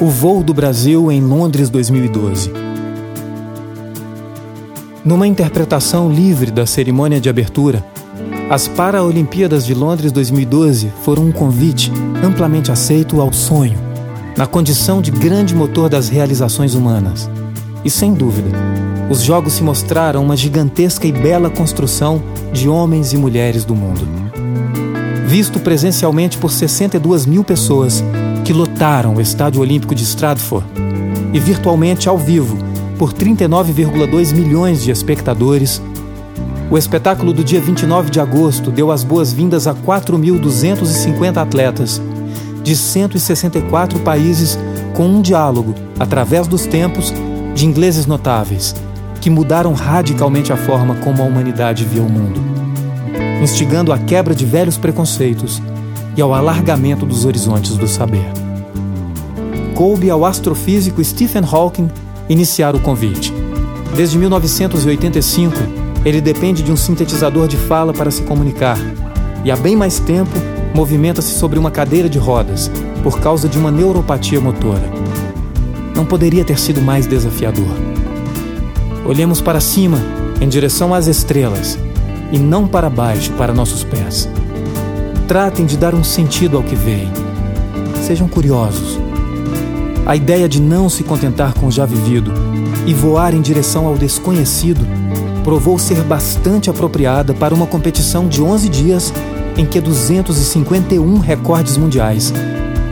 O voo do Brasil em Londres 2012. Numa interpretação livre da cerimônia de abertura, as Paraolimpíadas de Londres 2012 foram um convite amplamente aceito ao sonho, na condição de grande motor das realizações humanas. E sem dúvida, os Jogos se mostraram uma gigantesca e bela construção de homens e mulheres do mundo. Visto presencialmente por 62 mil pessoas, que lotaram o Estádio Olímpico de Stratford e virtualmente ao vivo por 39,2 milhões de espectadores, o espetáculo do dia 29 de agosto deu as boas-vindas a 4.250 atletas de 164 países com um diálogo, através dos tempos, de ingleses notáveis, que mudaram radicalmente a forma como a humanidade via o mundo, instigando a quebra de velhos preconceitos e ao alargamento dos horizontes do saber. Coube ao astrofísico Stephen Hawking iniciar o convite. Desde 1985, ele depende de um sintetizador de fala para se comunicar, e há bem mais tempo movimenta-se sobre uma cadeira de rodas por causa de uma neuropatia motora. Não poderia ter sido mais desafiador. Olhemos para cima, em direção às estrelas, e não para baixo, para nossos pés. Tratem de dar um sentido ao que veem. Sejam curiosos. A ideia de não se contentar com o já vivido e voar em direção ao desconhecido provou ser bastante apropriada para uma competição de 11 dias em que 251 recordes mundiais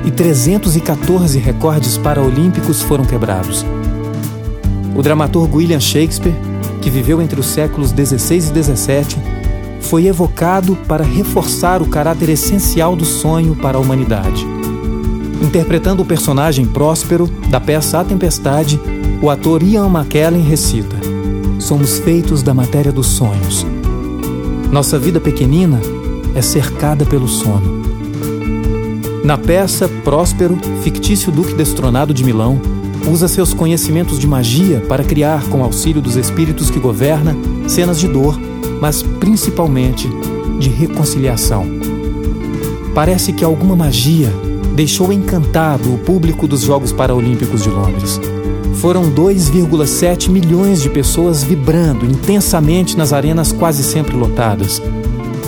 e 314 recordes paraolímpicos foram quebrados. O dramaturgo William Shakespeare, que viveu entre os séculos 16 e 17, foi evocado para reforçar o caráter essencial do sonho para a humanidade. Interpretando o personagem Próspero da peça A Tempestade, o ator Ian McKellen recita: Somos feitos da matéria dos sonhos. Nossa vida pequenina é cercada pelo sono. Na peça, Próspero, fictício duque destronado de Milão, usa seus conhecimentos de magia para criar, com auxílio dos espíritos que governa, cenas de dor mas principalmente de reconciliação. Parece que alguma magia deixou encantado o público dos Jogos Paralímpicos de Londres. Foram 2,7 milhões de pessoas vibrando intensamente nas arenas quase sempre lotadas.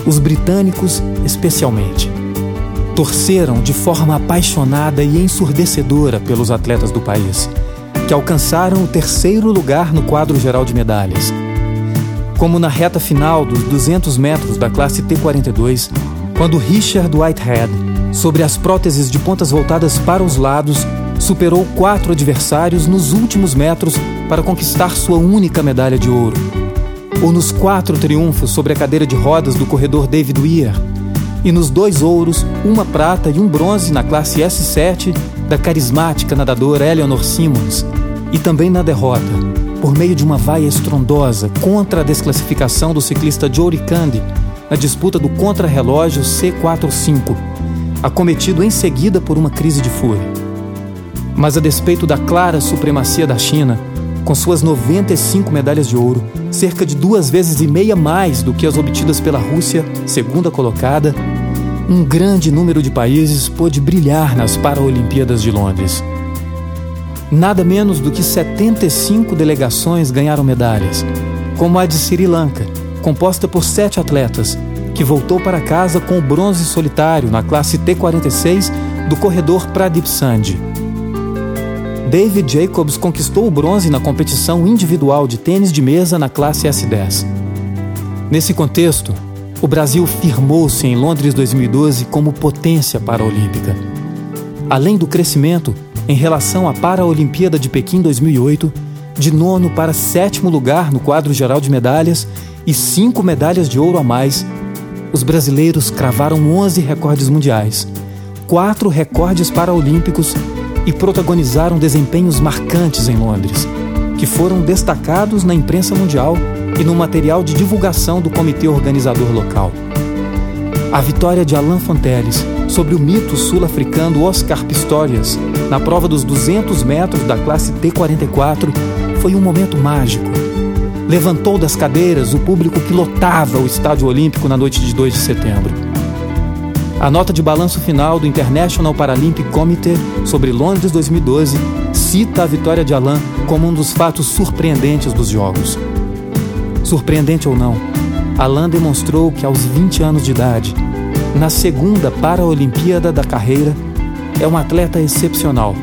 Os britânicos, especialmente. Torceram de forma apaixonada e ensurdecedora pelos atletas do país, que alcançaram o terceiro lugar no quadro geral de medalhas como na reta final dos 200 metros da classe T-42, quando Richard Whitehead, sobre as próteses de pontas voltadas para os lados, superou quatro adversários nos últimos metros para conquistar sua única medalha de ouro. Ou nos quatro triunfos sobre a cadeira de rodas do corredor David Weir, e nos dois ouros, uma prata e um bronze na classe S7 da carismática nadadora Eleanor Simmons, e também na derrota, por meio de uma vaia estrondosa contra a desclassificação do ciclista Jory Candy na disputa do contrarrelógio C45, acometido em seguida por uma crise de fúria. Mas a despeito da clara supremacia da China, com suas 95 medalhas de ouro, cerca de duas vezes e meia mais do que as obtidas pela Rússia, segunda colocada, um grande número de países pôde brilhar nas Paraolimpíadas de Londres. Nada menos do que 75 delegações ganharam medalhas, como a de Sri Lanka, composta por sete atletas, que voltou para casa com o bronze solitário na classe T46 do corredor Pradip Sandhi. David Jacobs conquistou o bronze na competição individual de tênis de mesa na classe S10. Nesse contexto, o Brasil firmou-se em Londres 2012 como potência paraolímpica. Além do crescimento, em relação à Paraolimpíada de Pequim 2008, de nono para sétimo lugar no quadro geral de medalhas e cinco medalhas de ouro a mais, os brasileiros cravaram 11 recordes mundiais, quatro recordes paraolímpicos e protagonizaram desempenhos marcantes em Londres, que foram destacados na imprensa mundial e no material de divulgação do comitê organizador local. A vitória de Alain Fonteles sobre o mito sul-africano Oscar Pistorius na prova dos 200 metros da classe T44 foi um momento mágico. Levantou das cadeiras o público que lotava o Estádio Olímpico na noite de 2 de setembro. A nota de balanço final do International Paralympic Committee sobre Londres 2012 cita a vitória de Alain como um dos fatos surpreendentes dos Jogos. Surpreendente ou não, Alain demonstrou que aos 20 anos de idade, na segunda Paraolimpíada da carreira, é um atleta excepcional,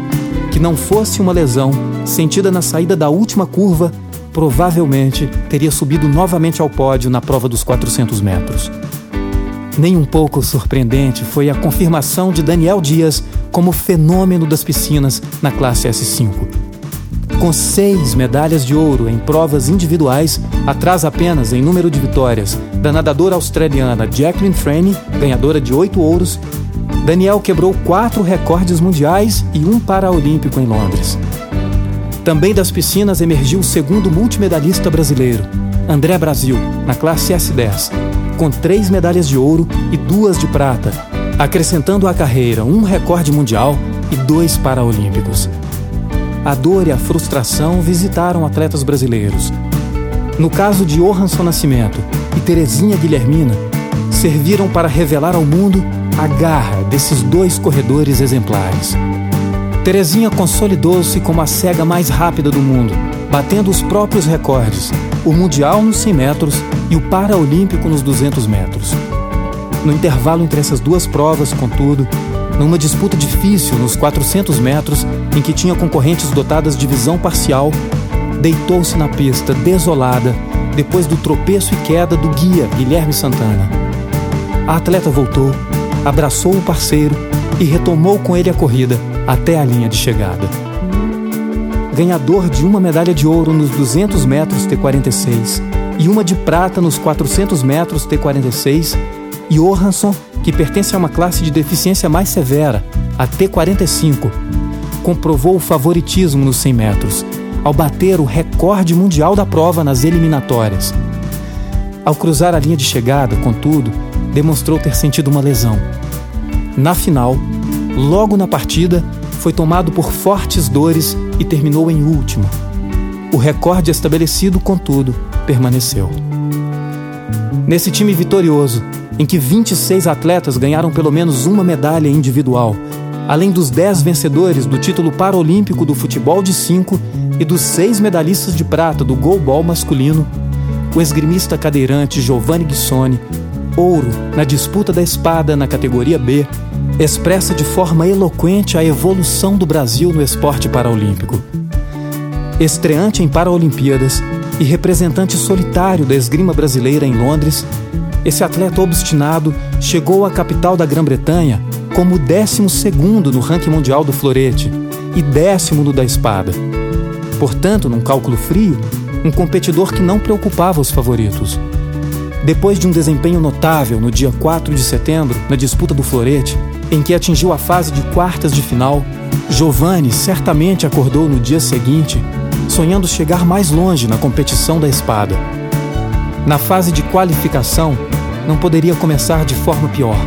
que não fosse uma lesão sentida na saída da última curva, provavelmente teria subido novamente ao pódio na prova dos 400 metros. Nem um pouco surpreendente foi a confirmação de Daniel Dias como fenômeno das piscinas na classe S5. Com seis medalhas de ouro em provas individuais, atrás apenas em número de vitórias da nadadora australiana Jacqueline Frane, ganhadora de oito ouros, Daniel quebrou quatro recordes mundiais e um paraolímpico em Londres. Também das piscinas emergiu o segundo multimedalista brasileiro, André Brasil, na classe S10, com três medalhas de ouro e duas de prata, acrescentando à carreira um recorde mundial e dois paraolímpicos. A dor e a frustração visitaram atletas brasileiros. No caso de Johansson Nascimento e Terezinha Guilhermina, serviram para revelar ao mundo a garra desses dois corredores exemplares. Terezinha consolidou-se como a cega mais rápida do mundo, batendo os próprios recordes, o Mundial nos 100 metros e o Paraolímpico nos 200 metros. No intervalo entre essas duas provas, contudo, numa disputa difícil nos 400 metros, em que tinha concorrentes dotadas de visão parcial, deitou-se na pista desolada depois do tropeço e queda do guia Guilherme Santana. A atleta voltou, abraçou o parceiro e retomou com ele a corrida até a linha de chegada. Ganhador de uma medalha de ouro nos 200 metros T46 e uma de prata nos 400 metros T46, Johansson, que pertence a uma classe de deficiência mais severa, a T45, comprovou o favoritismo nos 100 metros, ao bater o recorde mundial da prova nas eliminatórias. Ao cruzar a linha de chegada, contudo, demonstrou ter sentido uma lesão. Na final, logo na partida, foi tomado por fortes dores e terminou em último. O recorde estabelecido, contudo, permaneceu. Nesse time vitorioso, em que 26 atletas ganharam pelo menos uma medalha individual, além dos 10 vencedores do título paralímpico do futebol de 5 e dos seis medalhistas de prata do goalball masculino, o esgrimista cadeirante Giovanni Guissoni ouro na disputa da espada na categoria B, expressa de forma eloquente a evolução do Brasil no esporte paraolímpico. Estreante em Paraolimpíadas e representante solitário da esgrima brasileira em Londres, esse atleta obstinado chegou à capital da Grã-Bretanha como 12 no ranking mundial do florete e décimo no da espada. Portanto, num cálculo frio, um competidor que não preocupava os favoritos. Depois de um desempenho notável no dia 4 de setembro, na disputa do florete, em que atingiu a fase de quartas de final, Giovanni certamente acordou no dia seguinte, sonhando chegar mais longe na competição da espada. Na fase de qualificação, não poderia começar de forma pior.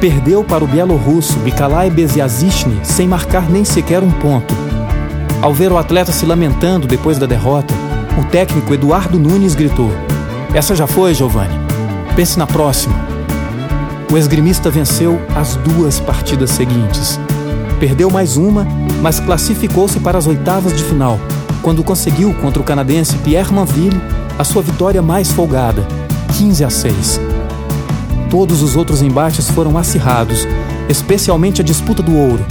Perdeu para o bielorrusso Mikalai Beziazishny sem marcar nem sequer um ponto. Ao ver o atleta se lamentando depois da derrota, o técnico Eduardo Nunes gritou: essa já foi, Giovanni. Pense na próxima. O esgrimista venceu as duas partidas seguintes. Perdeu mais uma, mas classificou-se para as oitavas de final, quando conseguiu contra o canadense Pierre Manville a sua vitória mais folgada, 15 a 6. Todos os outros embates foram acirrados, especialmente a disputa do ouro,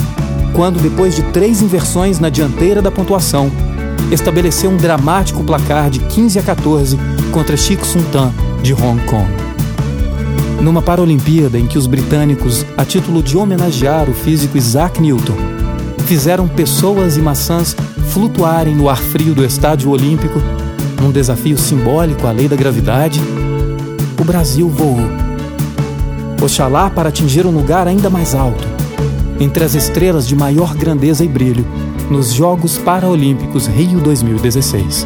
quando, depois de três inversões na dianteira da pontuação, estabeleceu um dramático placar de 15 a 14 contra Chico Suntan, de Hong Kong. Numa Paralimpíada em que os britânicos, a título de homenagear o físico Isaac Newton, fizeram pessoas e maçãs flutuarem no ar frio do Estádio Olímpico, num desafio simbólico à lei da gravidade, o Brasil voou. Oxalá para atingir um lugar ainda mais alto, entre as estrelas de maior grandeza e brilho nos Jogos Paralímpicos Rio 2016.